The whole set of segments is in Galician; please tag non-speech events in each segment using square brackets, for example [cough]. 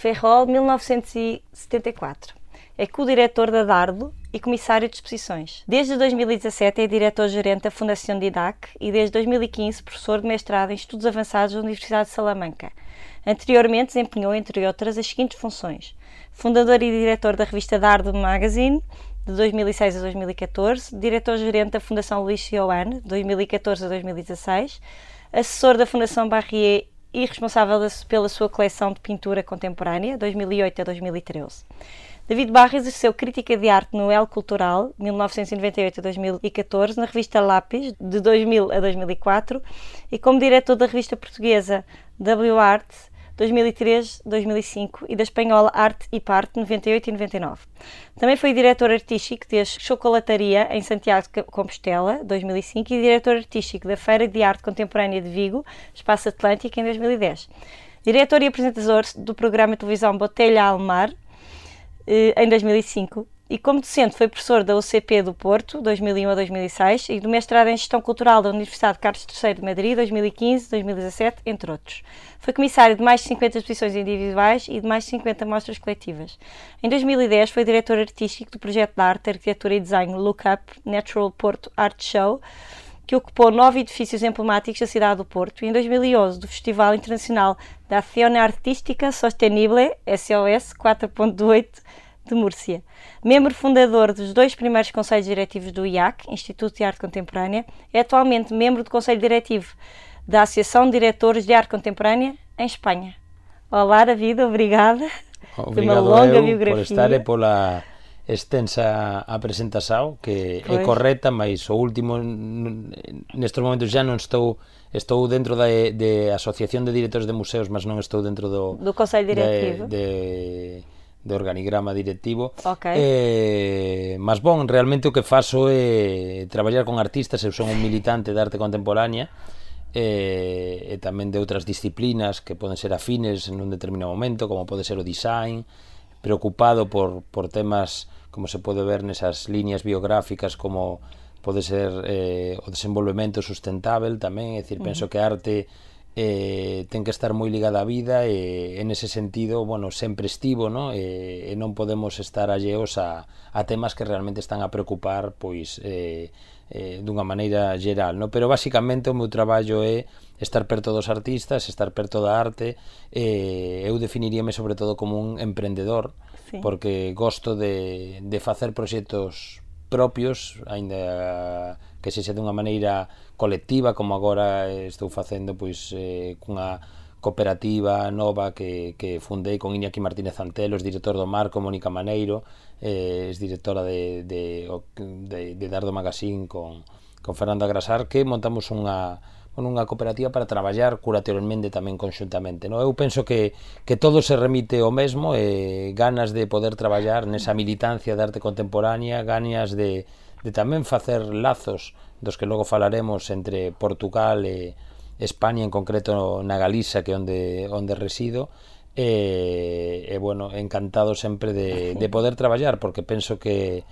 Ferrol, 1974. É co-diretor da Dardo e comissário de exposições. Desde 2017 é diretor-gerente da Fundação Didac e desde 2015 professor de mestrado em Estudos Avançados da Universidade de Salamanca. Anteriormente desempenhou, entre outras, as seguintes funções: fundador e diretor da revista Dardo Magazine, de 2006 a 2014, diretor-gerente da Fundação Luís Sioane, de 2014 a 2016, assessor da Fundação Barrier e responsável pela sua coleção de pintura contemporânea, 2008 a 2013. David Barra exerceu crítica de arte no El Cultural, 1998 a 2014, na revista Lápis, de 2000 a 2004, e como diretor da revista portuguesa W Art, 2003-2005 e da espanhola Arte e Parte 98 e 99. Também foi diretor artístico da Chocolataria em Santiago de Compostela 2005 e diretor artístico da Feira de Arte Contemporânea de Vigo, Espaço Atlântico em 2010. Diretor e apresentador do programa de televisão Botelha Almar eh, em 2005 e como docente foi professor da UCP do Porto, 2001 a 2006, e do mestrado em Gestão Cultural da Universidade Carlos III de Madrid, 2015, 2017, entre outros. Foi comissário de mais de 50 exposições individuais e de mais de 50 mostras coletivas. Em 2010 foi diretor artístico do projeto de arte, arquitetura e design Look Up Natural Porto Art Show, que ocupou nove edifícios emblemáticos da cidade do Porto, e em 2011 do Festival Internacional da Ação Artística Sostenible, SOS 4.8, de Múrcia. Membro fundador dos dois primeiros conselhos diretivos do IAC, Instituto de Arte Contemporânea, é atualmente membro do Conselho Diretivo da Associação de Diretores de Arte Contemporânea em Espanha. Olá, David, obrigada Obrigado por uma longa biografia. por estar e pola extensa apresentação que pois. é correta, mas o último nestes momentos já non estou estou dentro da de Asociación de Directores de Museos, mas non estou dentro do do Consello Directivo. De, de de organigrama directivo. Okay. Eh, mas bon, realmente o que faso é traballar con artistas, eu son un militante de arte contemporánea, eh, e tamén de outras disciplinas que poden ser afines en un determinado momento, como pode ser o design, preocupado por, por temas como se pode ver nesas líneas biográficas como pode ser eh, o desenvolvemento sustentável tamén, é dicir, penso uh -huh. que arte eh, ten que estar moi ligada á vida e en ese sentido, bueno, sempre estivo, no? E, e non podemos estar alleos a, a temas que realmente están a preocupar pois eh, eh, dunha maneira geral, no? Pero basicamente o meu traballo é estar perto dos artistas, estar perto da arte, eh, eu definiríame sobre todo como un emprendedor, sí. porque gosto de, de facer proxectos propios, aínda que sexa dunha maneira colectiva como agora estou facendo pois eh, cunha cooperativa nova que, que fundei con Iñaki Martínez Antelos, director do Marco, Mónica Maneiro, eh, es directora de, de, de, de Dardo Magazine con, con Fernando Agrasar, que montamos unha, unha cooperativa para traballar curatorialmente tamén conxuntamente. No? Eu penso que, que todo se remite ao mesmo, eh, ganas de poder traballar nesa militancia de arte contemporánea, ganas de, de tamén facer lazos dos que logo falaremos entre Portugal e España, en concreto na Galiza, que onde, onde resido, e, e bueno, encantado sempre de, de [laughs] poder traballar, porque penso que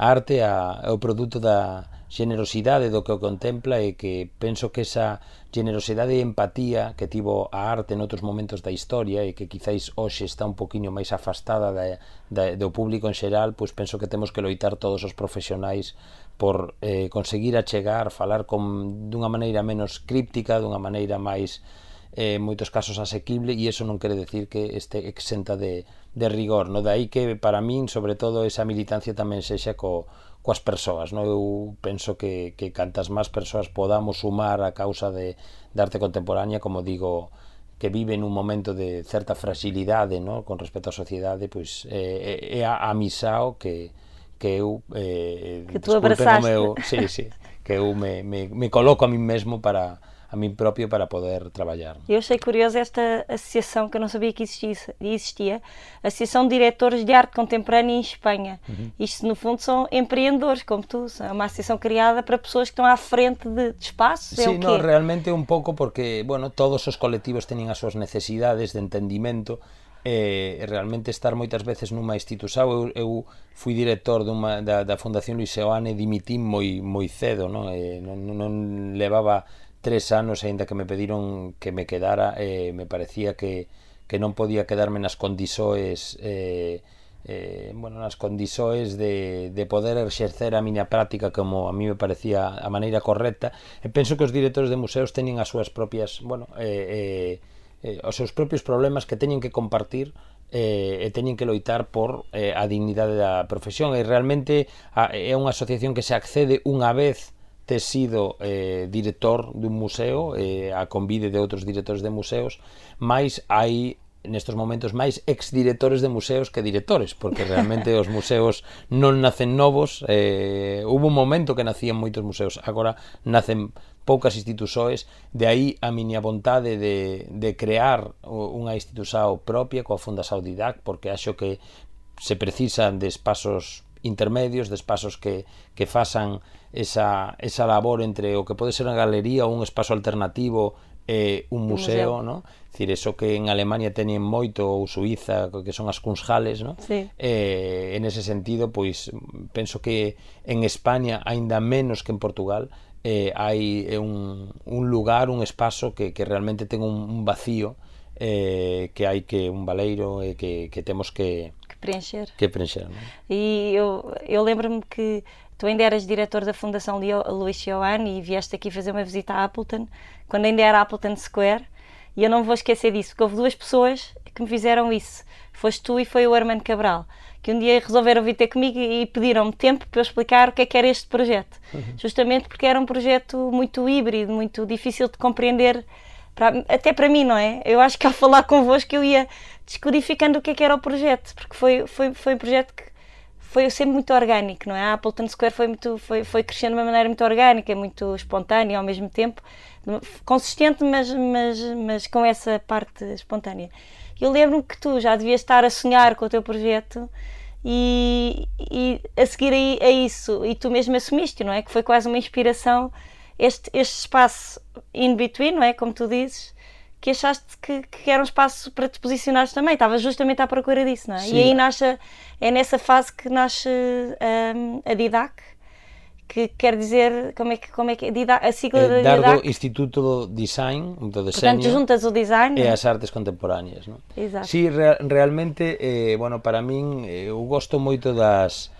a arte a, é o produto da xenerosidade do que o contempla e que penso que esa generosidade e empatía que tivo a arte noutros momentos da historia e que quizáis hoxe está un poquinho máis afastada da, da, do público en xeral, pois penso que temos que loitar todos os profesionais por eh, conseguir achegar, falar con dunha maneira menos críptica, dunha maneira máis eh, en moitos casos asequible e iso non quere decir que este exenta de, de rigor, no? de aí que para min, sobre todo, esa militancia tamén sexa co, coas persoas, no? eu penso que, que cantas máis persoas podamos sumar a causa de, de arte contemporánea, como digo, que vive nun momento de certa fragilidade no? con respecto á sociedade, pois eh, eh é a, a misao que, que eu eh, que tú abrazaste. Meu, sí, sí, que eu me, me, me coloco a mí mesmo para a mim próprio para poder trabalhar. Eu achei curiosa esta associação que eu não sabia que existia, existia Associação de Diretores de Arte Contemporânea em Espanha. Uhum. Isto, no fundo, são empreendedores, como tu. É uma associação criada para pessoas que estão à frente de, de espaços. Sim, é não, realmente é um pouco porque, bueno, todos os colectivos teñen as súas necesidades de entendimento e realmente estar moitas veces nunha institución eu, eu fui director dunha, da, da Fundación Luis Seoane dimitín moi, moi cedo non? E non, non levaba tres anos, aínda que me pediron que me quedara, eh, me parecía que, que non podía quedarme nas condisoes eh, eh, bueno, nas condisoes de, de poder exercer a miña práctica como a mí me parecía a maneira correcta. E penso que os directores de museos teñen as súas propias bueno, eh, eh, eh, os seus propios problemas que teñen que compartir eh, e teñen que loitar por eh, a dignidade da profesión. E realmente a, é unha asociación que se accede unha vez te sido eh, director dun museo eh, a convide de outros directores de museos máis hai nestos momentos máis exdirectores de museos que directores, porque realmente os [laughs] museos non nacen novos, eh, hubo un momento que nacían moitos museos, agora nacen poucas institusoes, de aí a miña vontade de, de crear unha institusao propia coa Funda Didac, porque acho que se precisan de espasos intermedios, de espazos que, que fasan esa, esa labor entre o que pode ser unha galería ou un espazo alternativo e un museo, museo. no? Dicir, eso que en Alemania teñen moito ou Suiza, que son as Kunsthalles, no? Sí. Eh, en ese sentido, pois penso que en España aínda menos que en Portugal eh, hai un, un lugar, un espazo que, que realmente ten un, un vacío eh, que hai que un baleiro e eh, que, que temos que, preencher. Que preencher non? E eu, eu lembro-me que tu ainda eras diretor da Fundação Luís Ioan e vieste aqui fazer uma visita à Appleton, quando ainda era Appleton Square, e eu não vou esquecer disso, porque houve duas pessoas que me fizeram isso. Foste tu e foi o Armando Cabral que um dia resolveram vir ter comigo e pediram-me tempo para eu explicar o que é que era este projeto. Uhum. Justamente porque era um projeto muito híbrido, muito difícil de compreender, para, até para mim, não é? Eu acho que ao falar convosco eu ia descodificando o que é que era o projeto, porque foi, foi, foi um projeto que foi sempre muito orgânico, não é? A Appleton Square foi, muito, foi, foi crescendo de uma maneira muito orgânica, muito espontânea ao mesmo tempo, consistente, mas, mas, mas com essa parte espontânea. Eu lembro-me que tu já devias estar a sonhar com o teu projeto e, e a seguir a, a, isso, e tu mesmo assumiste, não é? Que foi quase uma inspiração, este, este espaço in between, não é? Como tu dizes, que achaste que, que era um espaço para te posicionares também, estavas justamente à procura disso, não é? Sim. E aí nasce, é nessa fase que nasce um, a Didac, que quer dizer, como é que, como é que a sigla é, dar do Instituto do Design, Desenho, Portanto, juntas o design e as artes contemporáneas, non? Exato. Sí, re, realmente, eh, bueno, para min eu gosto moito das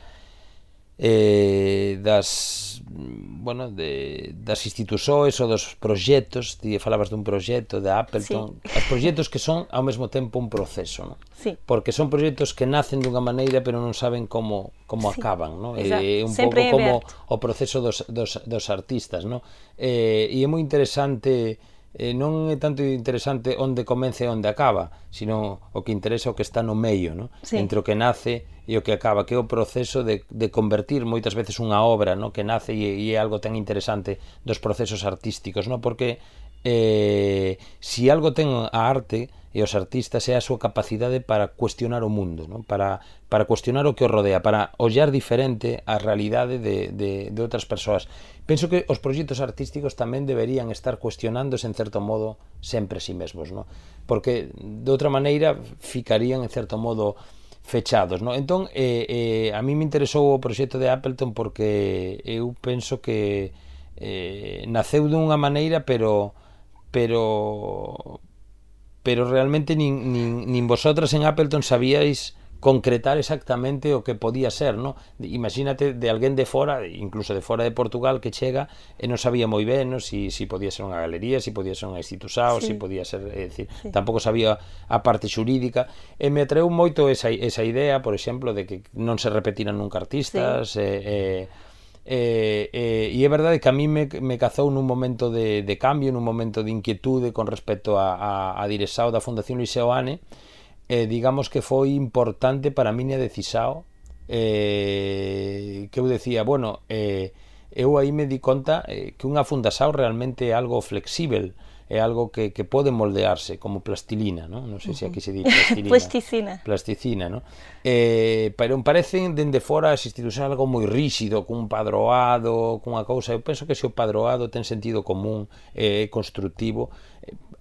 eh, das bueno, de, das institusoes ou dos proxectos, ti falabas dun proxecto de Appleton, sí. os proxectos que son ao mesmo tempo un proceso, non? Sí. Porque son proxectos que nacen dunha maneira pero non saben como como sí. acaban, non? Eh, é eh, un pouco como o proceso dos, dos, dos artistas, non? Eh, e é moi interesante eh, non é tanto interesante onde comece e onde acaba, sino o que interesa o que está no meio, no? Sí. entre o que nace e o que acaba, que é o proceso de, de convertir moitas veces unha obra no? que nace e, e é algo tan interesante dos procesos artísticos, no? porque eh, si algo ten a arte e os artistas é a súa capacidade para cuestionar o mundo, no? para, para cuestionar o que o rodea, para ollar diferente a realidade de, de, de outras persoas Penso que os proxectos artísticos tamén deberían estar cuestionándose en certo modo sempre si sí mesmos, no? porque de outra maneira ficarían en certo modo fechados. No? Entón, eh, eh, a mí me interesou o proxecto de Appleton porque eu penso que eh, naceu dunha maneira, pero pero pero realmente nin, nin, nin vosotras en Appleton sabíais concretar exactamente o que podía ser, no? Imagínate de alguén de fora, incluso de fora de Portugal que chega e non sabía moi ben, no? si, si podía ser unha galería, si podía ser unha institución, sí. si podía ser, é dicir, sí. tampouco sabía a parte xurídica e me atreu moito esa, esa idea, por exemplo, de que non se repetiran nunca artistas, sí. e, e E, e, e é verdade que a mí me, me cazou nun momento de, de cambio, nun momento de inquietude con respecto a, a, a Diresao da Fundación Luis Seoane, eh, digamos que foi importante para a miña decisao eh, que eu decía, bueno, eh, eu aí me di conta eh, que unha fundasao realmente é algo flexível, é algo que, que pode moldearse como plastilina, non? Non sei se aquí se di plastilina. [laughs] plasticina. Plasticina, non? Eh, pero parecen dende fora as institucións algo moi rígido, cun padroado, cunha cousa, eu penso que se o padroado ten sentido común, eh, é eh, construtivo,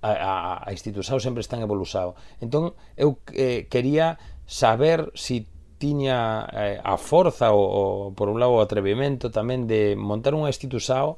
a, a, a institución sempre están evolusado. Entón, eu eh, quería saber se si tiña eh, a forza o, ou, por un lado, o atrevimento tamén de montar unha institución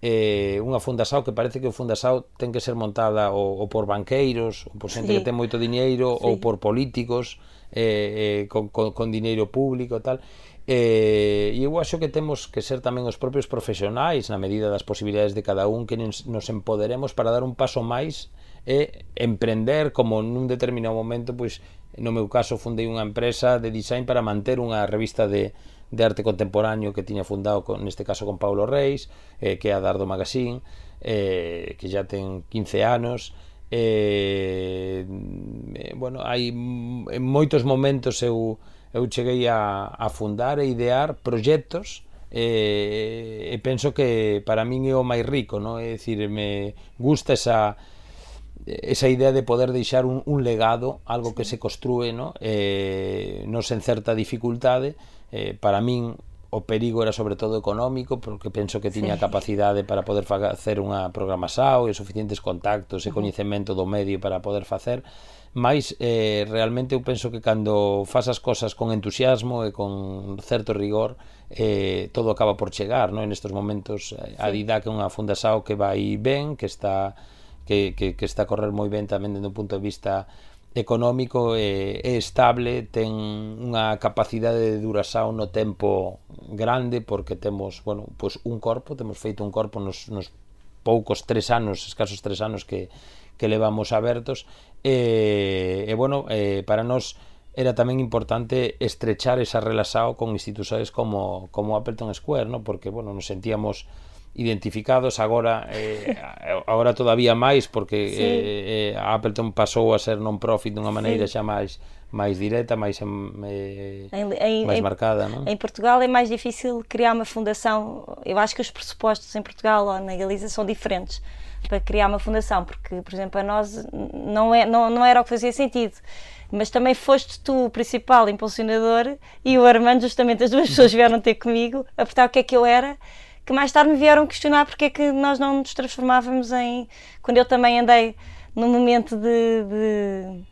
eh, unha fundasao que parece que o fundasao ten que ser montada ou, ou por banqueiros, ou por xente sí. que ten moito diñeiro, sí. ou por políticos eh, eh, con, con, con diñeiro público e tal. E eu acho que temos que ser tamén os propios profesionais na medida das posibilidades de cada un que nos empoderemos para dar un paso máis e emprender como nun determinado momento pois no meu caso fundei unha empresa de design para manter unha revista de, de arte contemporáneo que tiña fundado con, neste caso con Paulo Reis eh, que é a Dardo Magazine eh, que já ten 15 anos. Eh, eh, bueno, hai en moitos momentos eu eu cheguei a, a fundar e idear proxectos e, e penso que para min é o máis rico, non? É dicir, me gusta esa esa idea de poder deixar un, un legado, algo que se construe, no? Eh, non sen certa dificultade, eh, para min o perigo era sobre todo económico, porque penso que tiña sí. capacidade para poder facer unha programa SAO e suficientes contactos e coñecemento do medio para poder facer, máis eh, realmente eu penso que cando fas as cosas con entusiasmo e con certo rigor, eh, todo acaba por chegar, non? En estes momentos eh, sí. a Dida que é unha funda SAO que vai ben, que está que, que, que está a correr moi ben tamén dende un punto de vista económico eh, e, e estable, ten unha capacidade de duración no tempo grande porque temos, bueno, pois un corpo, temos feito un corpo nos, nos poucos tres anos, escasos tres anos que, que levamos abertos e, e bueno, eh, para nós era tamén importante estrechar esa relaxao con institucións como, como Appleton Square, ¿no? porque bueno, nos sentíamos identificados agora eh, agora todavía máis porque sí. eh, eh, Appleton pasou a ser non-profit dunha maneira sí. xa máis máis direta, máis eh, em, mais marcada, não? Em Portugal é mais difícil criar uma fundação. Eu acho que os pressupostos em Portugal ou na Galiza são diferentes para criar uma fundação, porque, por exemplo, a nós não, é, não, não era o que fazia sentido. Mas também foste tu o principal impulsionador e o Armando, justamente as duas pessoas vieram ter comigo a perguntar o que é que eu era que mais tarde me vieram questionar porque é que nós não nos transformávamos em. Quando eu também andei num momento de, de,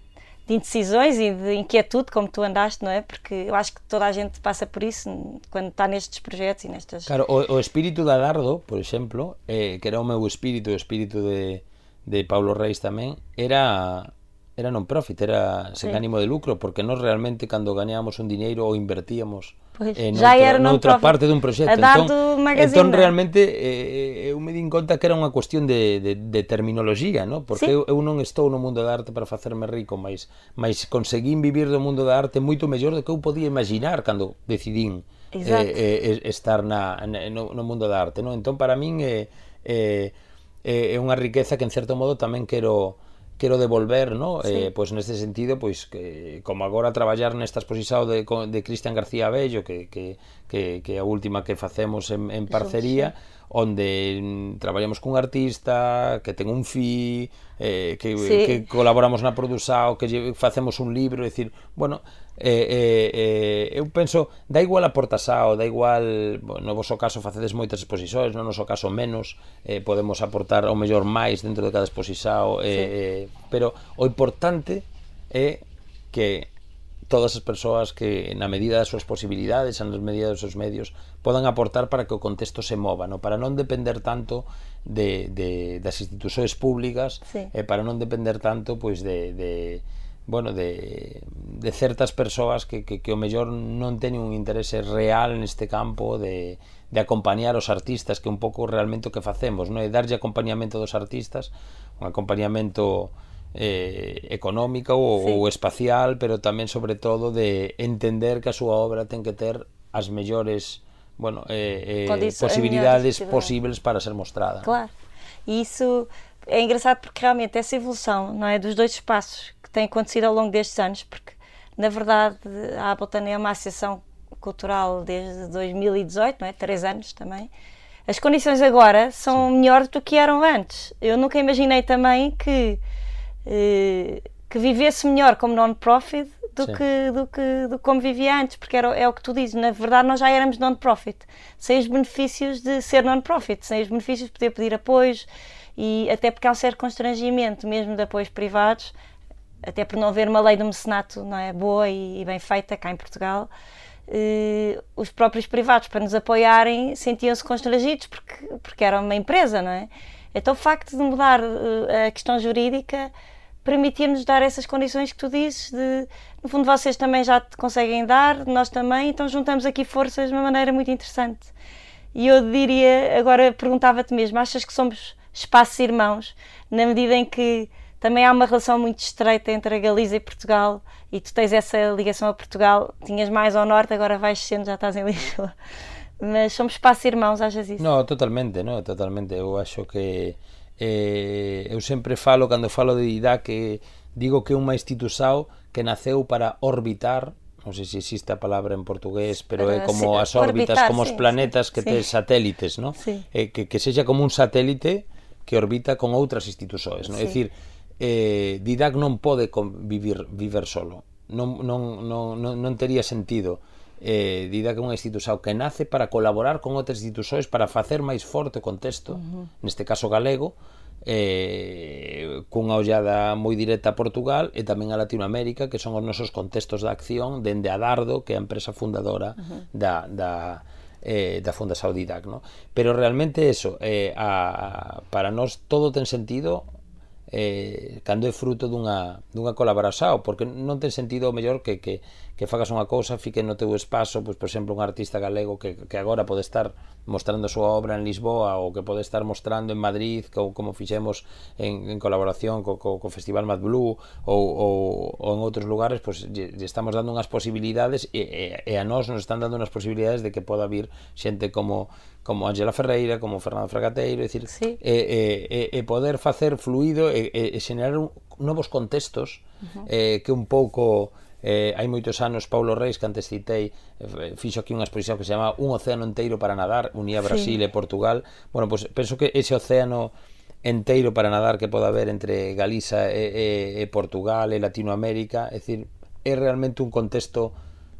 de, indecisões e de inquietude, como tu andaste, não é? Porque eu acho que toda a gente passa por isso quando está nestes projetos e nestas. Claro, o, o espírito da Dardo, por exemplo, eh, que era o meu espírito, o espírito de, de Paulo Reis tamén, era era non profit, era sen sí. ánimo de lucro, porque nós realmente cando gañábamos un diñeiro ou invertíamos pois, pues, eh, noutra, era noutra parte dun proxecto. Entón, entón realmente eh, eu me din conta que era unha cuestión de, de, de terminoloxía, no? porque sí. eu, eu non estou no mundo da arte para facerme rico, mas, mas conseguín vivir do mundo da arte moito mellor do que eu podía imaginar cando decidín eh, eh, estar na, no, no mundo da arte. No? Entón, para min, é eh, eh, eh, unha riqueza que en certo modo tamén quero quero devolver, no? Eh, sí. Eh, pois neste sentido, pois que como agora traballar nesta exposición de de Cristian García Bello, que que que que a última que facemos en en parcería, Eso, sí onde traballamos cun artista que ten un fi eh, que, sí. que colaboramos na produsa que lle facemos un libro, é dicir, bueno, eh, eh, eh, eu penso, da igual a Portasao, da igual, no vosso caso facedes moitas exposicións, no noso caso menos, eh, podemos aportar ao mellor máis dentro de cada exposición eh, sí. eh, pero o importante é que todas as persoas que na medida das súas posibilidades, na medida dos seus medios, podan aportar para que o contexto se mova, no? para non depender tanto de, de das institucións públicas sí. e eh, para non depender tanto pois de, de bueno, de, de certas persoas que, que, que o mellor non teñen un interese real neste campo de, de acompañar os artistas que un pouco realmente o que facemos, non? é darlle acompañamento dos artistas, un acompañamento eh, económico ou, sí. ou espacial, pero tamén sobre todo de entender que a súa obra ten que ter as mellores bueno, eh, eh, eh posibilidades posibles para ser mostrada. Claro. E iso é engraçado porque realmente essa evolução, não é, dos dois espaços que tem acontecido ao longo destes anos, porque na verdade a Ableton é uma associação cultural desde 2018, não é? Três anos também. as condições agora são Sim. melhores do que eram antes. Eu nunca imaginei também que, eh, que vivesse melhor como non-profit do que, do, que, do como vivia antes, porque era, é o que tu dizes. Na verdade, nós já éramos non-profit, sem os benefícios de ser non-profit, sem os benefícios de poder pedir apoios e até porque há um certo constrangimento, mesmo de apoios privados, até por não haver uma lei do mecenato não é, boa e, e bem feita cá em Portugal. Uh, os próprios privados para nos apoiarem sentiam-se constrangidos porque, porque era uma empresa, não é? Então o facto de mudar uh, a questão jurídica permitir-nos dar essas condições que tu dizes de, no fundo vocês também já te conseguem dar, nós também, então juntamos aqui forças de uma maneira muito interessante. E eu diria, agora perguntava-te mesmo, achas que somos espaços irmãos, na medida em que também há uma relação muito estreita entre a Galiza e Portugal e tu tens essa ligação a Portugal, tinhas mais ao norte, agora vais sendo, já estás em Lisboa. [laughs] Mas somos espaços irmãos, achas isso? Não, totalmente, não, totalmente. Eu acho que eh, eu sempre falo, cando falo de IDA, que digo que é unha institución que naceu para orbitar non sei se existe a palabra en portugués, pero, é como as órbitas, orbitar, como os planetas sí, que sí. tes satélites, ¿no? Sí. Eh, que, que sexa como un satélite que orbita con outras institusoes, non? Sí. É dicir, eh, Didac non pode convivir, viver solo. Non, non, non, non, non tería sentido eh, Didac é unha institución que nace para colaborar con outras institucións para facer máis forte o contexto, uh -huh. neste caso galego, eh, cunha ollada moi directa a Portugal e tamén a Latinoamérica, que son os nosos contextos de acción dende a Dardo, que é a empresa fundadora uh -huh. da, da, eh, da Fonda Saudidac, no? Pero realmente eso, eh, a, para nós todo ten sentido eh, cando é fruto dunha, dunha colaboración, porque non ten sentido o mellor que, que que fagas unha cousa fique no teu espazo, pois, por exemplo, un artista galego que, que agora pode estar mostrando a súa obra en Lisboa ou que pode estar mostrando en Madrid co, como fixemos en, en colaboración co, co, co Festival Mad Blue ou, ou, ou en outros lugares, pois lle, lle estamos dando unhas posibilidades e, e, e a nós nos están dando unhas posibilidades de que poda vir xente como como Ángela Ferreira, como Fernando Fragateiro, decir, sí. e, e, e poder facer fluido e, e, e xenerar un, novos contextos uh -huh. eh, que un pouco eh, hai moitos anos Paulo Reis, que antes citei eh, fixo aquí unha exposición que se chama Un océano enteiro para nadar, unía Brasil sí. e Portugal bueno, pois pues, penso que ese océano enteiro para nadar que pode haber entre Galiza e, e, e Portugal e Latinoamérica, é dicir, é realmente un contexto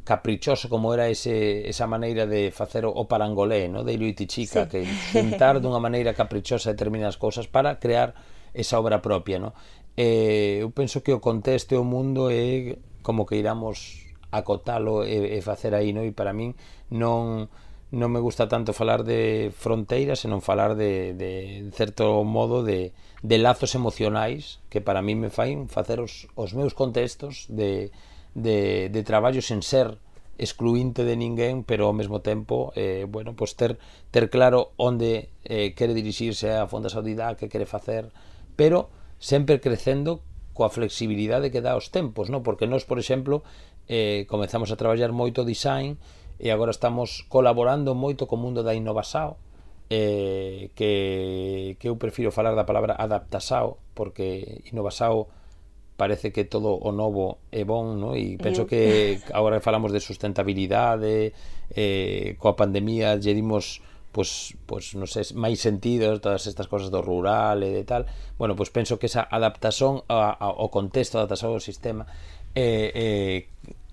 caprichoso como era ese, esa maneira de facer o parangolé, no? de Ilu Chica, sí. que [laughs] tentar dunha maneira caprichosa determinadas cousas para crear esa obra propia. No? Eh, eu penso que o contexto e o mundo é como que iramos acotalo e, e facer aí, no? E para min non non me gusta tanto falar de fronteiras, senón falar de, de certo modo de, de lazos emocionais que para min me fain facer os, os meus contextos de, de, de traballo sen ser excluinte de ninguén, pero ao mesmo tempo, eh, bueno, pues ter, ter claro onde eh, quere dirixirse a Fonda Saudidá, que quere facer, pero sempre crecendo coa flexibilidade que dá os tempos, non? Porque nós, por exemplo, eh, comezamos a traballar moito design e agora estamos colaborando moito co mundo da innovasao, eh, que, que eu prefiro falar da palabra adaptasao, porque innovasao parece que todo o novo é bon, non? E penso mm. que agora falamos de sustentabilidade, eh, coa pandemia lle dimos pois, pois non sei, máis sentidos todas estas cosas do rural e de tal bueno, pois penso que esa adaptación ao contexto, adaptación ao sistema eh, eh,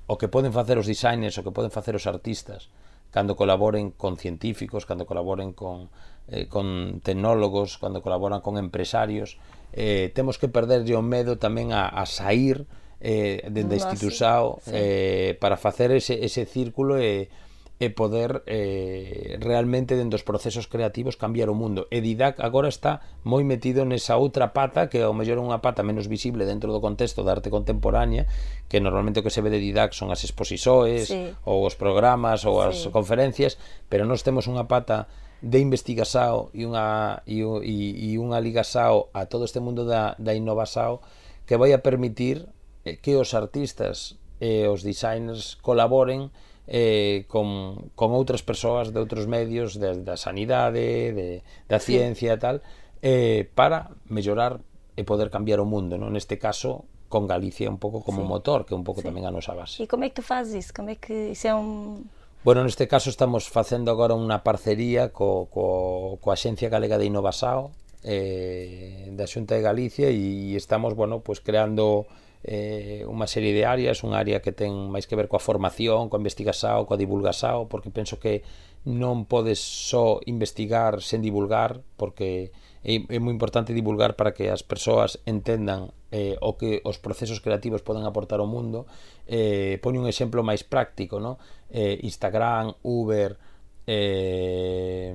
o que poden facer os designers, o que poden facer os artistas cando colaboren con científicos, cando colaboren con, eh, con tecnólogos, cando colaboran con empresarios, eh, temos que perderlle o medo tamén a, a sair eh, dende no, institución sí. eh, para facer ese, ese círculo e eh, e poder eh, realmente dentro dos procesos creativos cambiar o mundo. E Didac agora está moi metido nesa outra pata, que ao mellor é unha pata menos visible dentro do contexto da arte contemporánea, que normalmente o que se ve de Didac son as exposisoes, sí. ou os programas, ou as sí. conferencias, pero nós temos unha pata de investigasao e unha, e, e, e unha ligasao a todo este mundo da, da innovasao que vai a permitir eh, que os artistas e os designers colaboren eh, con, con outras persoas de outros medios de, da sanidade, de, da ciencia e tal, eh, para mellorar e poder cambiar o mundo, non? Neste caso, con Galicia un pouco como sí. motor, que é un pouco sí. tamén a nosa base. E como é que tu fazes? Como é que isso é un... Bueno, neste caso estamos facendo agora unha parcería co, co, coa Axencia Galega de Innovasao eh, da Xunta de Galicia e estamos, bueno, pues creando eh, unha serie de áreas, unha área que ten máis que ver coa formación, coa investigasao, coa divulgasao, porque penso que non podes só investigar sen divulgar, porque é, é moi importante divulgar para que as persoas entendan eh, o que os procesos creativos poden aportar ao mundo. Eh, poño un exemplo máis práctico, no? Eh, Instagram, Uber, eh,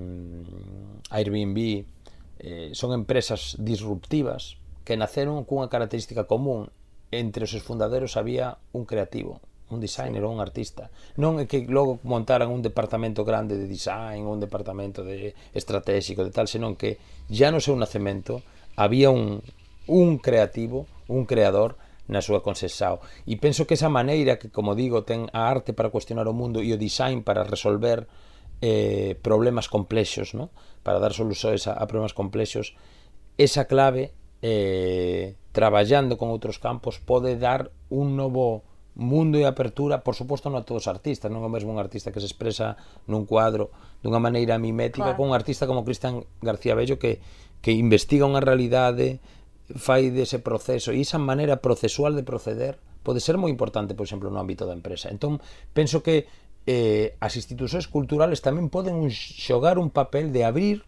Airbnb, eh, son empresas disruptivas que naceron cunha característica común entre os seus fundadores había un creativo, un designer ou un artista. Non é que logo montaran un departamento grande de design ou un departamento de estratégico de tal, senón que ya no seu nacemento había un, un creativo, un creador na súa concesao. E penso que esa maneira que, como digo, ten a arte para cuestionar o mundo e o design para resolver eh, problemas complexos, ¿no? para dar solucións a, a problemas complexos, esa clave eh, traballando con outros campos pode dar un novo mundo e apertura, por suposto non a todos os artistas, non é o mesmo un artista que se expresa nun cuadro dunha maneira mimética claro. con un artista como Cristian García Bello que, que investiga unha realidade, fai dese proceso e esa maneira procesual de proceder pode ser moi importante, por exemplo, no ámbito da empresa. Entón, penso que eh, as institucións culturales tamén poden xogar un papel de abrir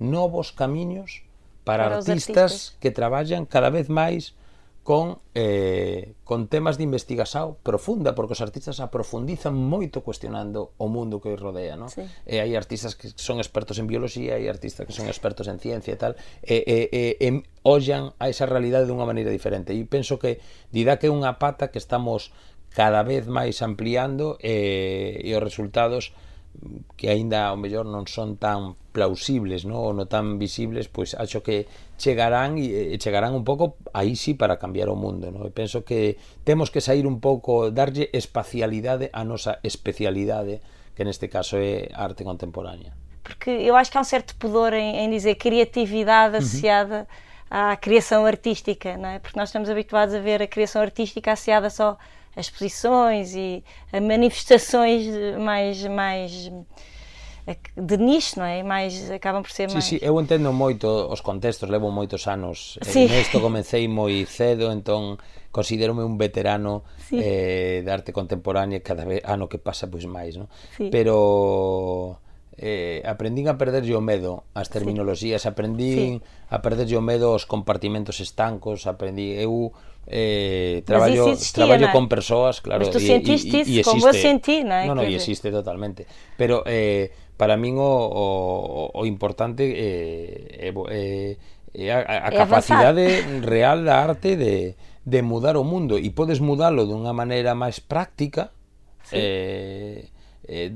novos camiños para, para artistas, artistas que traballan cada vez máis con eh, con temas de investigación profunda, porque os artistas aprofundizan moito cuestionando o mundo que os rodea, ¿no? Sí. E hai artistas que son expertos en biología, hai artistas que son expertos en ciencia e tal, e, e, e, e ollan a esa realidade dunha maneira diferente. E penso que dirá que é unha pata que estamos cada vez máis ampliando eh, e os resultados que aínda ao mellor non son tan plausibles, no, ou non tan visibles, pois acho que chegarán e chegarán un pouco aí sí para cambiar o mundo, no? E penso que temos que sair un pouco, darlle espacialidade á nosa especialidade, que neste caso é a arte contemporánea. Porque eu acho que há um certo pudor em, em dizer criatividade associada uhum. à criação artística, não é? Porque nós estamos habituados a ver a criação artística associada só as exposições e eh, manifestações mais mais eh, de nicho, non é? Mais acaban por ser sí, máis... Sí, eu entendo moito os contextos, levo moitos anos eh, sí. nesto, comecei moi cedo, entón considérome un veterano sí. eh, de arte contemporánea cada vez, ano que pasa pois máis, non? Sí. Pero eh, aprendín a perderlle o medo ás terminoloxías, sí. aprendín sí. a perderlle o medo aos compartimentos estancos, aprendí eu eh, traballo, traballo con persoas, claro, Mas tu e, sentistes e, e existe, como eu sentí, non, non, non, e existe totalmente, pero eh, para min o, o, o importante é eh, eh, eh, a, a capacidade avanzar. real da arte de, de mudar o mundo. E podes mudalo dunha maneira máis práctica sí. eh, eh,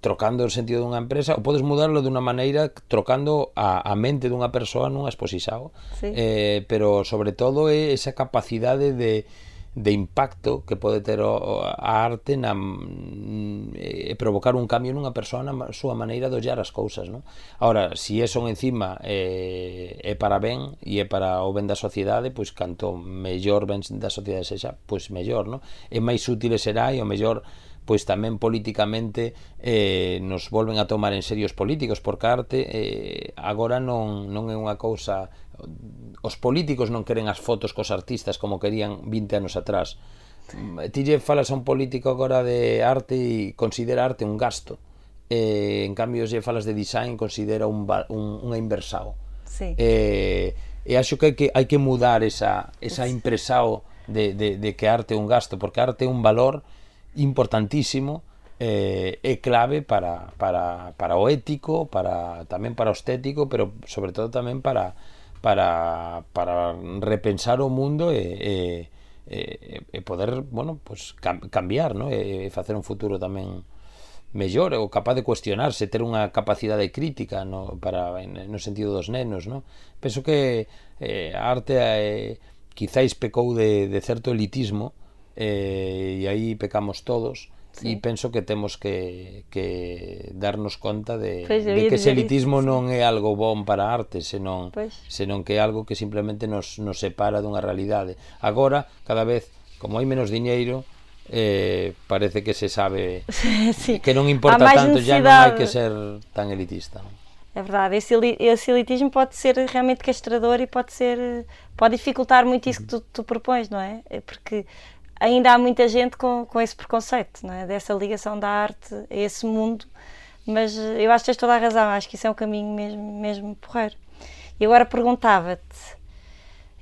trocando o sentido dunha empresa ou podes mudarlo dunha maneira trocando a, a mente dunha persoa nunha exposisao sí. eh, pero sobre todo é esa capacidade de de impacto que pode ter o, a arte na, mm, e provocar un cambio nunha persoa na súa maneira de ollar as cousas non? Ahora, se si eso encima eh, é para ben e é para o ben da sociedade pois canto mellor ben da sociedade sexa pois mellor, non? é máis útil será e o mellor pois tamén políticamente eh, nos volven a tomar en serios políticos porque a arte eh, agora non, non é unha cousa os políticos non queren as fotos cos artistas como querían 20 anos atrás. Mm, ti lle falas a un político agora de arte e considera arte un gasto. Eh, en cambio se falas de design considera un, un, unha inversao. Sí. eh, e acho que hai que, hai que mudar esa, esa impresao de, de, de que arte é un gasto porque arte é un valor importantísimo eh, é clave para, para, para o ético, para tamén para o estético, pero sobre todo tamén para para, para repensar o mundo e, e, e, poder, bueno, pues, cam, cambiar, ¿no? e, e facer un futuro tamén mellor ou capaz de cuestionarse, ter unha capacidade crítica no, para, no sentido dos nenos. ¿no? Penso que eh, a arte eh, quizáis pecou de, de certo elitismo, eh, e aí pecamos todos sí. e penso que temos que, que darnos conta de, pues, de que ese elitismo sí. non é algo bon para a arte, senón, pues. senón que é algo que simplemente nos, nos separa dunha realidade. Agora, cada vez, como hai menos diñeiro, eh, parece que se sabe [laughs] sí. que non importa tanto, ya non hai que ser tan elitista. É verdade, esse, esse elitismo pode ser realmente castrador e pode ser pode dificultar muito isso que tu, tu propões, não é? Porque ainda há muita gente com, com esse preconceito, não é? Dessa ligação da arte a esse mundo, mas eh, eu acho que tens toda a razão, acho que isso é um caminho mesmo, mesmo porreiro. E agora perguntava-te,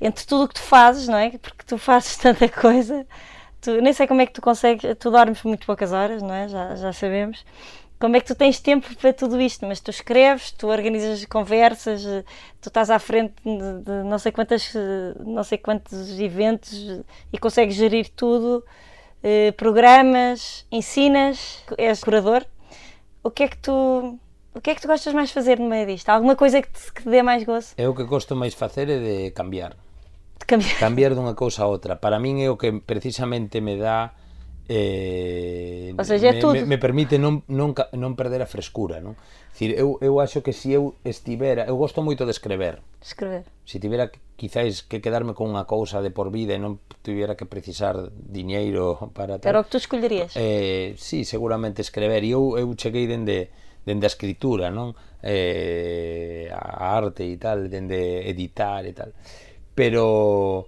entre tudo o que tu fazes, não é? Porque tu [laughs] fazes tanta coisa, tu, nem sei como é que tu consegues, tu dormes muito poucas horas, não é? Já, já sabemos. Como é que tu tens tempo para tudo isto? Mas tu escreves, tu organizas conversas, eh, tu estás à frente de, não sei quantas, eh, não sei quantos eventos eh, e consegues gerir tudo, programas, ensinas, és curador. O que é que tu, o que é que tu gostas mais de fazer no meio disto? Alguma coisa que te, que te dê mais gozo É o que gosto máis facer é de cambiar. de cambiar? Cambiar dunha cousa a outra. Para min é o que precisamente me dá eh, o sea, me, tú... me, me permite non, non, non perder a frescura non? Dicir, eu, eu acho que se si eu estivera eu gosto moito de escrever. Escrever. Se tivera quizáis que quedarme con unha cousa de por vida e non tuviera que precisar diñeiro para tal. pero tú escollerías? Eh, sí, seguramente escrever. E eu, eu cheguei dende dende a escritura non? Eh, a arte e tal dende editar e tal. Pero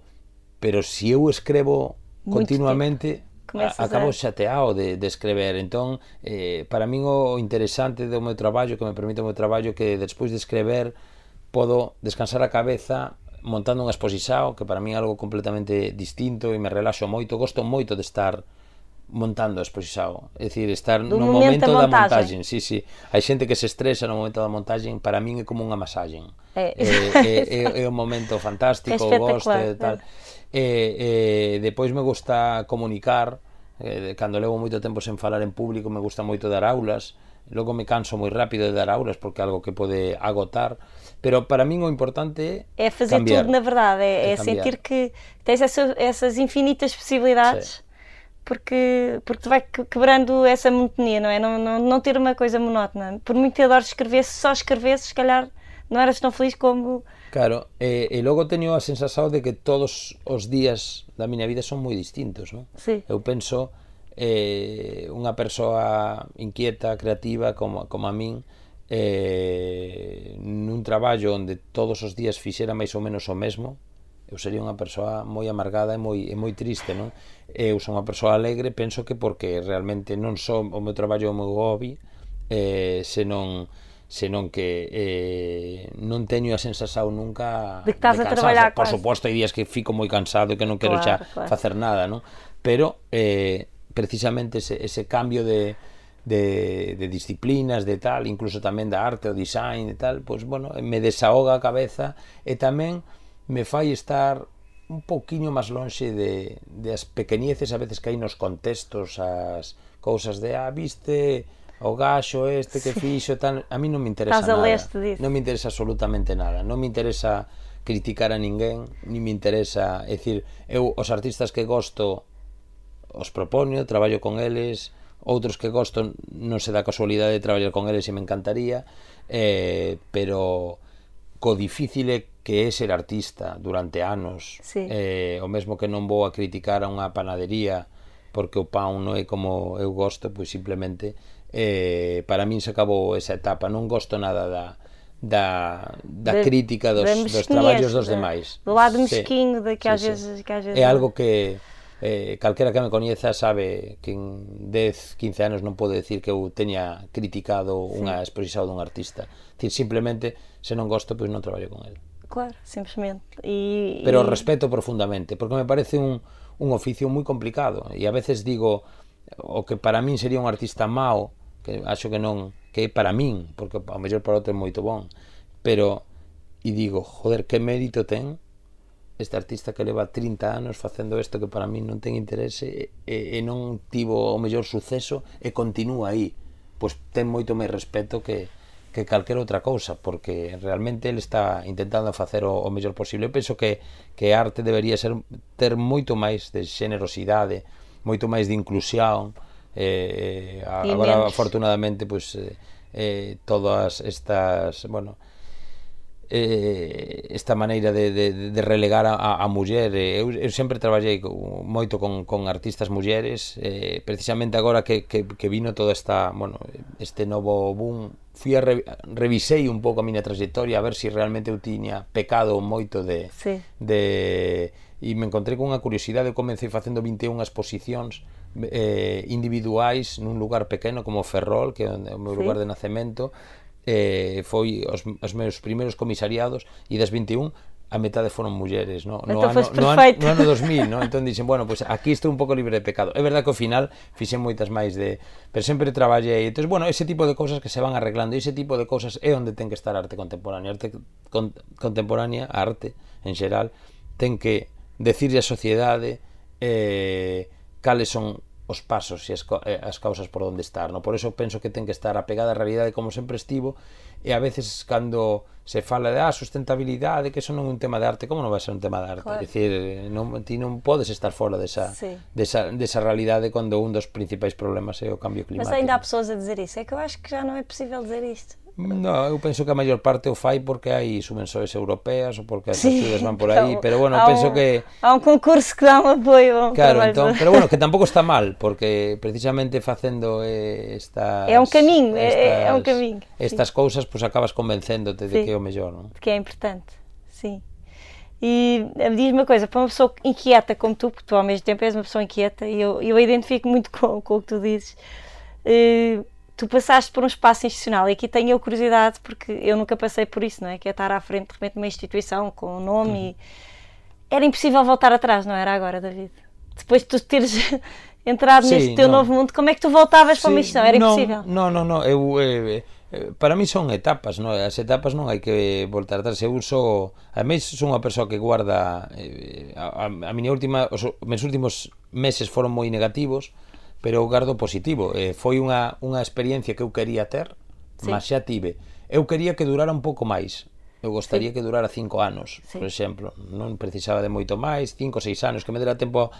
pero se si eu escrevo continuamente Comezas acabo a... xateado de, de escrever entón, eh, para min o interesante do meu traballo, que me permite o meu traballo que despois de escrever podo descansar a cabeza montando unha exposición, que para min é algo completamente distinto e me relaxo moito, gosto moito de estar montando a exposición, é dicir, estar no momento, momento da montaxe, sí, sí. Hai xente que se estresa no momento da montaxe, para min é como unha masaxe. É, é, é, é, é un momento fantástico, gosto e tal. É. E, e depois me gusta comunicar, eh, cando levo moito tempo sen falar en público, me gusta moito dar aulas, logo me canso moi rápido de dar aulas porque é algo que pode agotar, pero para min o importante É fazer cambiar. tudo, na verdade. É, É é sentir que tens essa- essas infinitas possibilidades. Porque, porque te vai que- quebrando essa monotonia, não é? Não, não, não ter uma coisa monótona. Por muito que adores escrever, se só escrevesses, se calhar não eras tão feliz como. Claro, e, e logo teño a sensación de que todos os días da miña vida son moi distintos, non? Sí. Eu penso eh, unha persoa inquieta, creativa como, como a min eh, nun traballo onde todos os días fixera máis ou menos o mesmo eu sería unha persoa moi amargada e moi, e moi triste non? eu son unha persoa alegre penso que porque realmente non só o meu traballo é o meu hobby eh, senón non senón que eh, non teño a sensación nunca de, casa de traballar por suposto hai días que fico moi cansado e que non quero claro, xa claro. facer nada non? pero eh, precisamente ese, ese cambio de, de, de disciplinas, de tal, incluso tamén da arte, o design e tal, pois, bueno, me desahoga a cabeza e tamén me fai estar un pouquiño máis lonxe de, de as pequeñeces a veces que hai nos contextos, as cousas de, ah, viste, o gaxo este que sí. fixo tal, a mí non me interesa Estás nada. Leste, non me interesa absolutamente nada, non me interesa criticar a ninguén, ni me interesa, é dicir, eu os artistas que gosto os propoño, traballo con eles, outros que gosto non se dá casualidade de traballar con eles e me encantaría, eh, pero co difícil é que é ser artista durante anos. Sí. Eh, o mesmo que non vou a criticar a unha panadería porque o pão non é como eu gosto, pois simplemente eh, para min se acabou esa etapa non gosto nada da, da, da de, crítica dos, da dos traballos dos demais. Do lado mesquinho de que, sí, às sí. Vezes, que às vezes... É algo que eh, calquera que me coñeza sabe que en 10, 15 anos non pode decir que eu teña criticado sí. unha exposición dun artista. Dicir, simplemente, se non gosto, pois non traballo con el. Claro, simplemente. E, Pero e... respeto profundamente, porque me parece un, un oficio moi complicado. E a veces digo, o que para min sería un artista mau, que acho que non, que é para min, porque ao mellor para outro é moito bon, pero, e digo, joder, que mérito ten este artista que leva 30 anos facendo isto que para min non ten interese e, e non tivo o mellor suceso e continúa aí. Pois ten moito máis respeto que, que calquera outra cousa porque realmente ele está intentando facer o, o mellor posible. Eu penso que, que arte debería ser ter moito máis de xenerosidade moito máis de inclusión eh, eh, agora menos. afortunadamente pues, eh, eh, todas estas bueno eh, esta maneira de, de, de relegar a, a muller eh, eu, eu sempre traballei moito con, con artistas mulleres eh, precisamente agora que, que, que vino toda esta bueno, este novo boom fui a re, revisei un pouco a miña trayectoria a ver se si realmente eu tiña pecado moito de, sí. de e me encontrei con unha curiosidade eu comecei facendo 21 exposicións eh, individuais nun lugar pequeno como Ferrol, que é o meu sí. lugar de nacemento, eh, foi os, os meus primeiros comisariados e das 21 a metade foron mulleres, no, no, entón ano, no, ano, no ano 2000, no? entón dixen, bueno, pues aquí estou un pouco libre de pecado. É verdade que ao final fixen moitas máis de, pero sempre traballei. Entón, bueno, ese tipo de cousas que se van arreglando, ese tipo de cousas é onde ten que estar arte contemporánea. Arte con, contemporánea, arte en xeral, ten que decirle á sociedade eh, cales son os pasos e as, as causas por onde estar. No? Por eso penso que ten que estar apegada á realidade como sempre estivo e a veces cando se fala de ah, sustentabilidade, que eso non é un tema de arte, como non vai ser un tema de arte? Joder. Dicir, non, ti non podes estar fora desa, sí. desa, desa realidade cando un dos principais problemas é o cambio climático. Mas ainda há pessoas a dizer isso, é que eu acho que já non é possível dizer isto. No, eu penso que a maior parte o fai porque hai subvenções europeas ou porque as sí, estudios van por [laughs] aí, claro, pero bueno, penso un, que há un concurso que dá un apoio. Claro, entón, pero bueno, que tampouco está mal, porque precisamente facendo eh, estas É un camiño, estas, é, un camiño. Estas sí. cousas pois pues, acabas convencéndote de sí, que é o mellor, non? Que é importante. Sim. E eh, diz-me uma coisa, para uma pessoa inquieta como tu, porque tu ao mesmo tempo és uma pessoa inquieta e eu, eu identifico muito [laughs] com, com o que tu dizes. Uh, tu passaste por um espaço institucional e aqui tenho eu curiosidade porque eu nunca passei por isso, não é? Que é estar à frente de repente de uma instituição com um nome uhum. e era impossível voltar atrás, não era agora, David? Depois de tu teres [laughs] entrado Sim, neste teu não. novo mundo, como é que tu voltavas Sim, para uma instituição? Era não, impossível? Não, não, não, eu, eu, eu, para mí son etapas, non? As etapas non hai que voltar atrás. Eu uso, a mí son unha persoa que guarda eh, a, a, a miña última, os meus últimos meses foron moi negativos, pero eu gardo positivo. Eh, foi unha, unha experiencia que eu quería ter, sí. mas xa tive. Eu quería que durara un pouco máis. Eu gostaría sí. que durara cinco anos, sí. por exemplo. Non precisaba de moito máis, cinco ou seis anos, que me dera tempo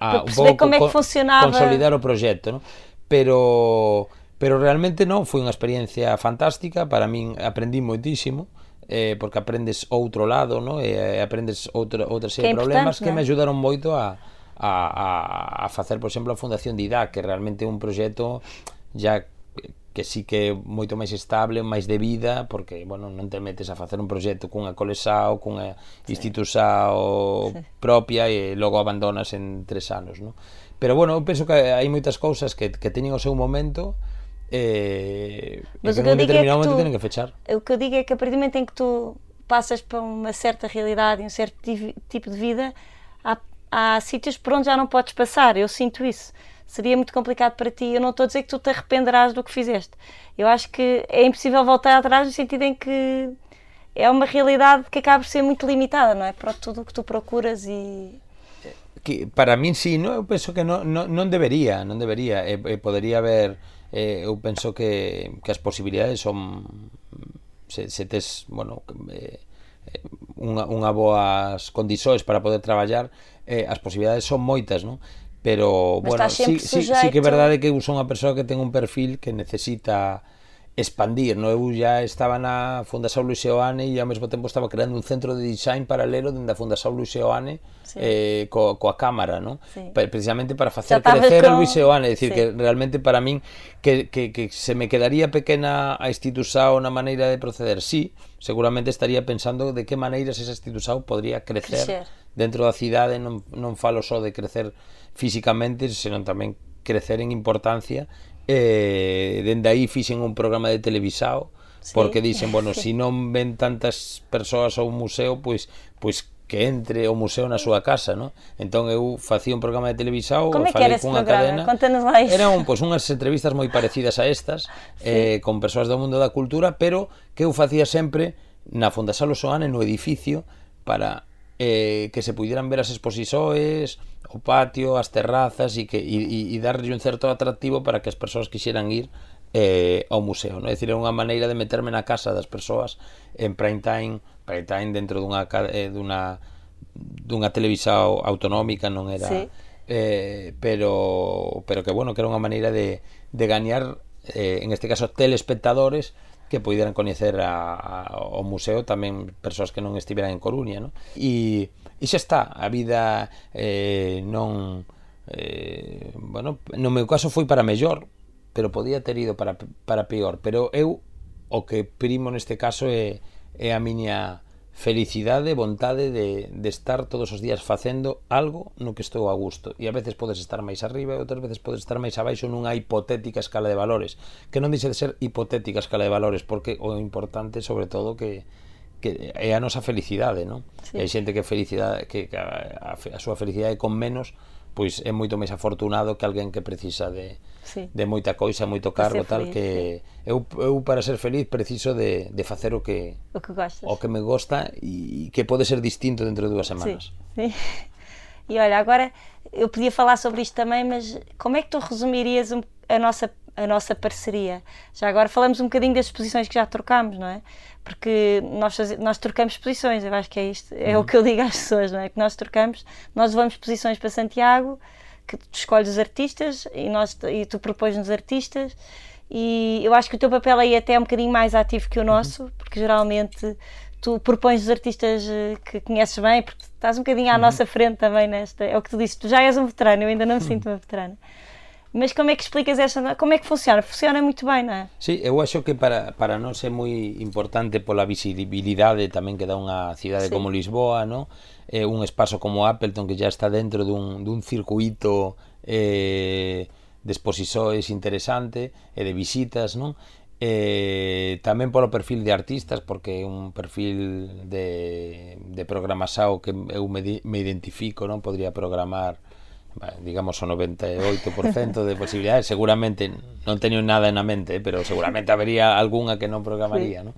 a, un pouco como é que funcionaba... consolidar o proxecto. Non? Pero pero realmente non, foi unha experiencia fantástica, para min aprendí moitísimo, eh, porque aprendes outro lado, no? e eh, aprendes outra, outra serie de problemas que me ajudaron moito a, a, a, a facer, por exemplo, a Fundación Didac, que realmente é un proxecto ya que sí que é moito máis estable, máis de vida, porque, bueno, non te metes a facer un proxecto cunha colesao, cunha sí. institusao sí. propia e logo abandonas en tres anos, non? Pero, bueno, eu penso que hai moitas cousas que, que teñen o seu momento eh, Mas e que, que nun determinado é que momento tu, tenen que fechar. O que eu digo é que a partir do momento em que tu passas para uma certa realidade e um certo tipo de vida, há há sítios por onde já não podes passar, eu sinto isso. Seria muito complicado para ti. Eu não estou a dizer que tu te arrependerás do que fizeste. Eu acho que é impossível voltar atrás no sentido em que é uma realidade que acaba por ser muito limitada, não é? Para tudo o que tu procuras e que para min sí, eu penso que non, non, non debería, non debería, e, eh, eu penso que, que as posibilidades son se, se tes, bueno, eh, unha, unha boas condições para poder traballar eh, as posibilidades son moitas, non? Pero, Mas bueno, sí, sí, sí que é verdade que eu son unha persoa que ten un perfil que necesita expandir, no? Eu já estaba na Fundación Luis Seoane e ao mesmo tempo estaba creando un centro de design paralelo dende a Fundación Luis Seoane sí. eh, co, coa cámara, non? Sí. Precisamente para facer crecer con... a Luis Seoane, é dicir, sí. que realmente para min que, que, que se me quedaría pequena a institución na maneira de proceder, sí, seguramente estaría pensando de que maneiras esa institución podría crecer, crecer. dentro da cidade, non, non falo só de crecer físicamente, senón tamén crecer en importancia eh, dende aí fixen un programa de televisao sí. porque dicen, bueno, se si [laughs] non ven tantas persoas ao museo, pois pois que entre o museo na súa casa, non? Entón eu facía un programa de televisao, Como falei cunha cadena. Contanos máis. Eran pois unhas entrevistas moi parecidas a estas, [laughs] sí. eh con persoas do mundo da cultura, pero que eu facía sempre na Fondasal Osoane no edificio para eh, que se pudieran ver as exposisoes, o patio, as terrazas e que e, e darlle un certo atractivo para que as persoas quixeran ir eh, ao museo, non? É dicir, é unha maneira de meterme na casa das persoas en prime time, prime time dentro dunha eh, dunha dunha televisao autonómica non era sí. eh, pero pero que bueno, que era unha maneira de, de gañar eh, en este caso telespectadores que poideran coñecer a, a, o museo tamén persoas que non estiveran en Coruña, non? E E xa está, a vida eh, non... Eh, bueno, no meu caso foi para mellor, pero podía ter ido para, para peor. Pero eu o que primo neste caso é, é a miña felicidade, vontade de, de estar todos os días facendo algo no que estou a gusto. E a veces podes estar máis arriba e outras veces podes estar máis abaixo nunha hipotética escala de valores. Que non dixe de ser hipotética escala de valores, porque o importante, sobre todo, que, que é a nosa felicidade, non? Sí. E hai xente que felicidade que, que a, a, a súa felicidade con menos pois é moito máis afortunado que alguén que precisa de, sí. de moita coisa, moito cargo, tal feliz, que sí. eu, eu para ser feliz preciso de, de facer o que o que, gostas. o que me gosta e, que pode ser distinto dentro de dúas semanas. Sí. sí. [laughs] E olha, agora eu podia falar sobre isto também, mas como é que tu resumirias um, a nossa a nossa parceria. Já agora falamos um bocadinho das exposições que já trocámos, não é? Porque nós, nós trocamos exposições, eu acho que é isto, é uhum. o que eu digo às pessoas, não é? Que nós trocamos, nós levamos exposições para Santiago, que tu escolhes os artistas e, nós, e tu propões-nos artistas, e eu acho que o teu papel aí até é um bocadinho mais ativo que o uhum. nosso, uhum. porque geralmente tu propões os artistas eh, que conheces bem, porque estás um bocadinho à uhum. nossa frente também nesta. É o que tu disse, tu já és um veterano, eu ainda não me sinto uma veterana. Mas como é que explicas esta? Como é que funciona? Funciona muito ben, não é? Sí, eu acho que para, para nós é moi importante pola visibilidade tamén que dá unha cidade sí. como Lisboa, non? Eh, un espazo como Appleton que já está dentro dun, dun circuito eh, de exposições interesante e de visitas, non? Eh, tamén polo perfil de artistas porque é un perfil de, de programação que eu me, me identifico non podría programar digamos o 98% de posibilidades, seguramente non teño nada na mente, eh, pero seguramente habería algunha que non programaría, sí. ¿no?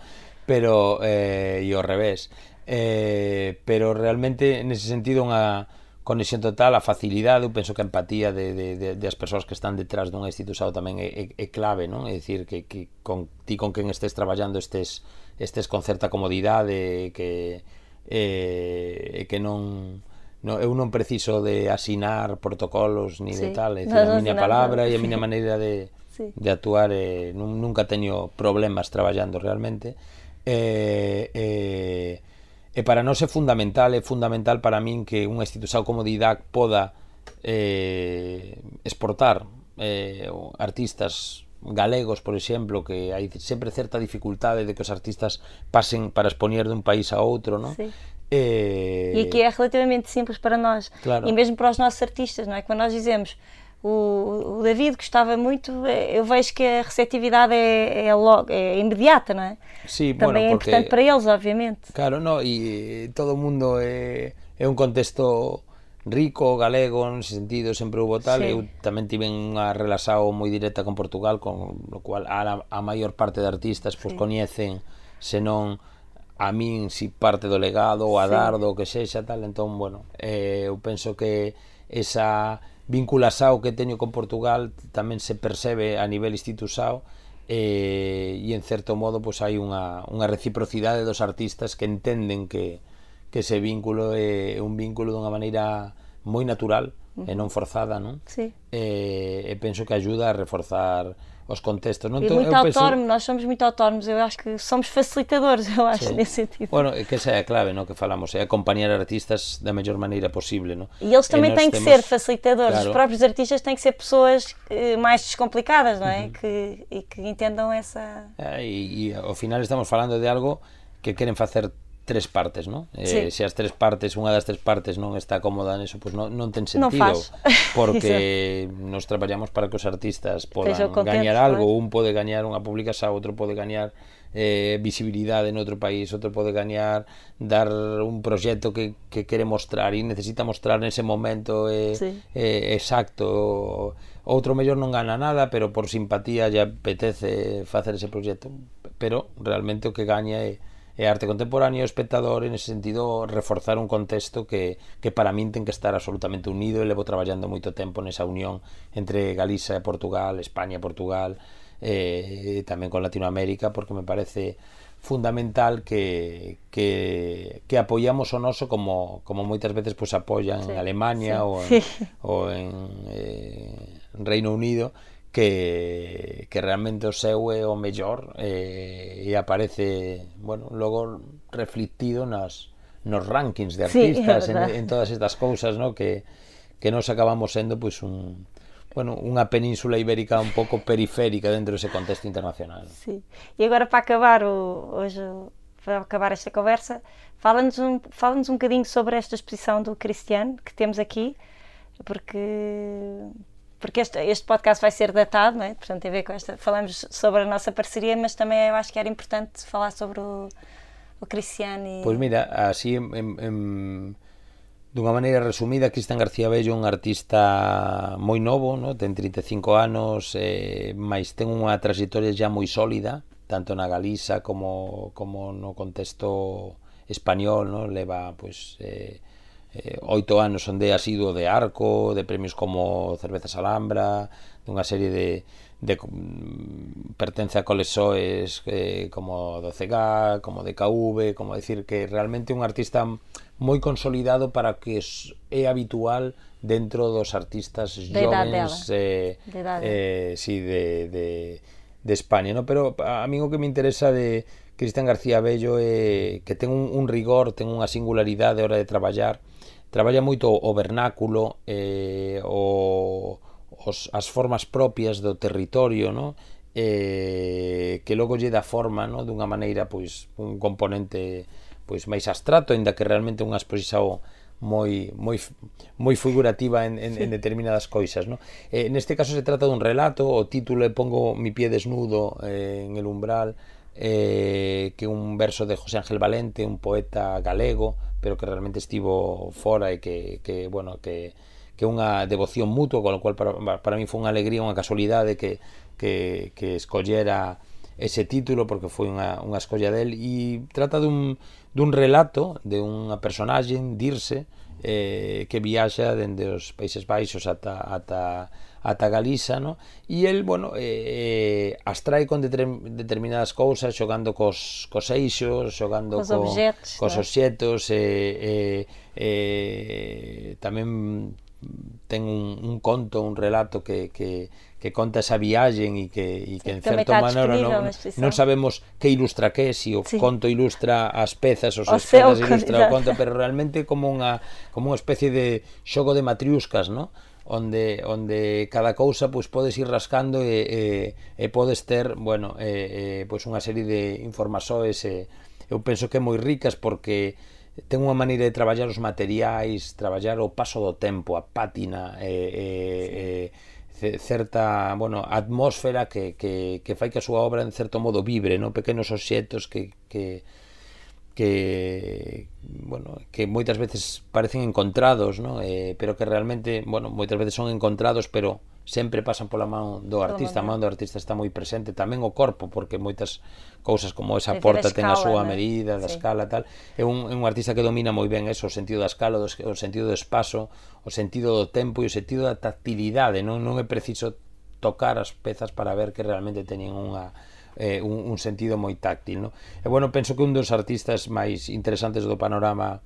Pero eh e ao revés. Eh, pero realmente nese sentido unha conexión total, a facilidade, eu penso que a empatía de, de, de, de as persoas que están detrás dunha institución tamén é, é, é clave, non? É dicir, que, que con ti con quen estés traballando estés, estés con certa comodidade, que, eh, que non No, eu non preciso de asinar protocolos ni sí. de tal, é [laughs] dicir, no, a miña palabra e a miña maneira de, [laughs] sí. de actuar eh, nun, nunca teño problemas traballando realmente eh, eh, e para nós é fundamental é fundamental para min que unha institución como Didac poda eh, exportar eh, artistas galegos, por exemplo, que hai sempre certa dificultade de que os artistas pasen para expoñer dun país a outro, non? Sí. É... E aqui é relativamente simples para nós. Claro. E mesmo para os nossos artistas, não é? Quando nós dizemos o, o David gostava muito, é, eu vejo que a receptividade é, é, logo, é imediata, não é? Sí, Também bueno, é importante para eles, obviamente. Claro, no, e todo o mundo é, é un contexto rico, galego, nese sentido, sempre hubo tal. Sí. Eu tamén tive unha relación moi directa con Portugal, con lo cual a, a maior parte de artistas pues, sí. coñecen, senón a min si parte do legado ou a sí. dar do que sexa tal, entón, bueno, eh, eu penso que esa vinculación que teño con Portugal tamén se percebe a nivel institucional eh, e en certo modo pois hai unha, unha reciprocidade dos artistas que entenden que, que ese vínculo é un vínculo dunha maneira moi natural uh -huh. e non forzada, non? Sí. Eh, e penso que ajuda a reforzar aos contextos. Não tô, muito autónomo, penso... nós somos muito autónomos, eu acho que somos facilitadores, [laughs] eu acho, nesse sentido. Bueno, é que esa é a clave no, que falamos, é acompanhar artistas da melhor maneira possível. No? E eles também e têm que temos... ser facilitadores, claro. os próprios artistas têm que ser pessoas eh, mais descomplicadas, não é? Uhum. Que, e que entendam essa... É, e, e ao final estamos falando de algo que queren facer tres partes, non? Eh, sí. se as tres partes, unha das tres partes non está cómoda neso, pois pues non, non ten sentido, non [laughs] porque nos traballamos para que os artistas podan gañar algo, un pode gañar unha publicación, outro pode gañar eh, visibilidade noutro país, outro pode gañar dar un proxecto que, que quere mostrar e necesita mostrar nese momento eh, sí. eh, exacto outro mellor non gana nada pero por simpatía lle apetece facer ese proxecto pero realmente o que gaña é eh, e arte contemporánea e o espectador en ese sentido reforzar un contexto que, que para min ten que estar absolutamente unido e levo traballando moito tempo nesa unión entre Galiza e Portugal, España e Portugal eh, e tamén con Latinoamérica porque me parece fundamental que, que, que apoiamos o noso como, como moitas veces pois apoian sí, en Alemania sí. ou en, [laughs] sí. ou en eh, Reino Unido que, que realmente o seu é o mellor e, e aparece, bueno, logo reflectido nas, nos rankings de artistas, sí, en, en todas estas cousas, ¿no? que, que nos acabamos sendo pois un, bueno, unha península ibérica un pouco periférica dentro dese contexto internacional. Sí. E agora para acabar o, hoje, para acabar esta conversa, fala-nos um, fala um bocadinho sobre esta exposição do Cristiano que temos aqui, porque porque este, este podcast vai ser datado, não é? portanto tem a ver com esta, falamos sobre a nossa parceria, mas também eu acho que era importante falar sobre o, o Cristiano. E... Pois mira, así en, en, en, dunha maneira resumida, Cristian García Bello é un artista moi novo, no? ten 35 anos, eh, mais ten unha trayectoria xa moi sólida, tanto na Galiza como, como no contexto español, no? leva pois, eh, eh, oito anos onde ha sido de arco, de premios como Cervezas Alhambra, dunha serie de, de mm, pertence a colexoes eh, como do CEGA, como DKV, como decir que realmente un artista moi consolidado para que é habitual dentro dos artistas de jovens eh, de eh, sí, de, de, de España, no? pero a mí o que me interesa de Cristian García Bello é eh, que ten un, un rigor, ten unha singularidade a hora de traballar, traballa moito o vernáculo eh, o, os, as formas propias do territorio no? eh, que logo lle dá forma no? dunha maneira pois un componente pois máis abstracto, aínda que realmente unha exposición moi moi moi figurativa en, en, sí. en determinadas coisas, no? Eh, neste caso se trata dun relato, o título é pongo mi pie desnudo eh, en el umbral, eh, que un verso de José Ángel Valente, un poeta galego, pero que realmente estivo fora e que, que bueno, que, que unha devoción mutua, con lo cual para, para mí foi unha alegría, unha casualidade que, que, que escollera ese título porque foi unha, unha escolla del e trata dun, dun relato de unha personaxe, Dirce, eh, que viaxa dende os Países Baixos ata, ata ata Galiza, no? E el, bueno, eh, eh as trae con determinadas cousas, xogando cos, cos eixos, xogando cos co, objetos, cos objetos, eh, eh, eh, tamén ten un, un conto, un relato que, que, que conta esa viaxen e que, e que en certo maneira non, non sabemos que ilustra que, si o sí. conto ilustra as pezas, os esferas ilustra o [laughs] conto, pero realmente como unha, como unha especie de xogo de matriuscas, non? onde onde cada cousa pois podes ir rascando e, e, e podes ter, bueno, e, e, pois unha serie de informasoes e eu penso que moi ricas porque ten unha maneira de traballar os materiais, traballar o paso do tempo, a pátina e, e, sí. e certa, bueno, atmósfera que, que, que fai que a súa obra en certo modo vibre, no? pequenos obxectos que, que, que bueno, que moitas veces parecen encontrados, ¿no? eh, pero que realmente, bueno, moitas veces son encontrados, pero sempre pasan pola man do artista, a man do artista está moi presente, tamén o corpo, porque moitas cousas como esa porta ten a súa né? medida, da sí. escala tal. É un, é un artista que domina moi ben eso, o sentido da escala, o, o sentido do espazo, o sentido do tempo e o sentido da tactilidade, non non é preciso tocar as pezas para ver que realmente teñen unha eh, un, un sentido moi táctil. No? E bueno, penso que un dos artistas máis interesantes do panorama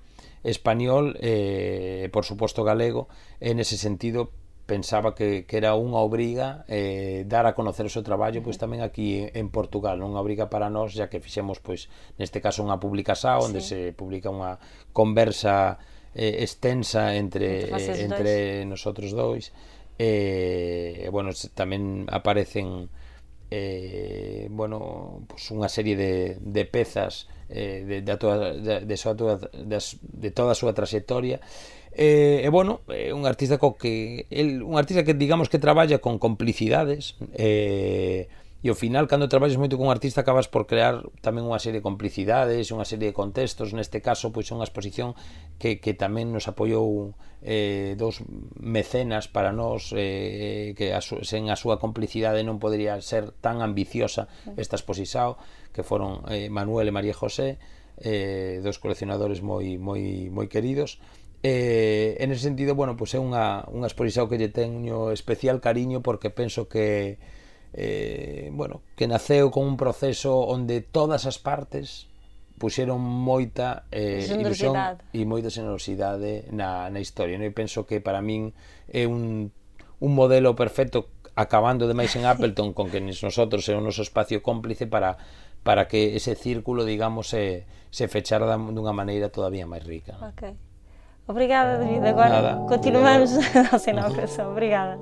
español, eh, por suposto galego, en ese sentido pensaba que, que era unha obriga eh, dar a conocer o seu traballo pois tamén aquí en Portugal, non unha obriga para nós, xa que fixemos pois neste caso unha publicaxá onde sí. se publica unha conversa eh, extensa entre eh, entre dois. nosotros dois. Eh, bueno, tamén aparecen eh, bueno, pues unha serie de, de pezas eh, de, de, toda, de, de, súa, de, de toda a súa trayectoria eh, e bueno, eh, un artista co que el, un artista que digamos que traballa con complicidades eh, E ao final, cando traballas moito cun artista, acabas por crear tamén unha serie de complicidades, unha serie de contextos. Neste caso, pois unha exposición que, que tamén nos apoiou eh, dos mecenas para nós eh, que a su, sen a súa complicidade non podría ser tan ambiciosa esta exposición, que foron eh, Manuel e María José eh, dos coleccionadores moi, moi, moi queridos Eh, en ese sentido, bueno, pois pues é unha, unha exposición que lle teño especial cariño porque penso que eh, bueno, que naceu con un proceso onde todas as partes puxeron moita eh, ilusión e moita xenerosidade na, na historia. Non? E penso que para min é un, un modelo perfecto acabando demais en [laughs] Appleton con que nosotros é o noso espacio cómplice para para que ese círculo, digamos, se, se fechara dunha maneira todavía máis rica. Ok. Obrigada, David. Agora Nada. continuamos [laughs] a nosa. Obrigada.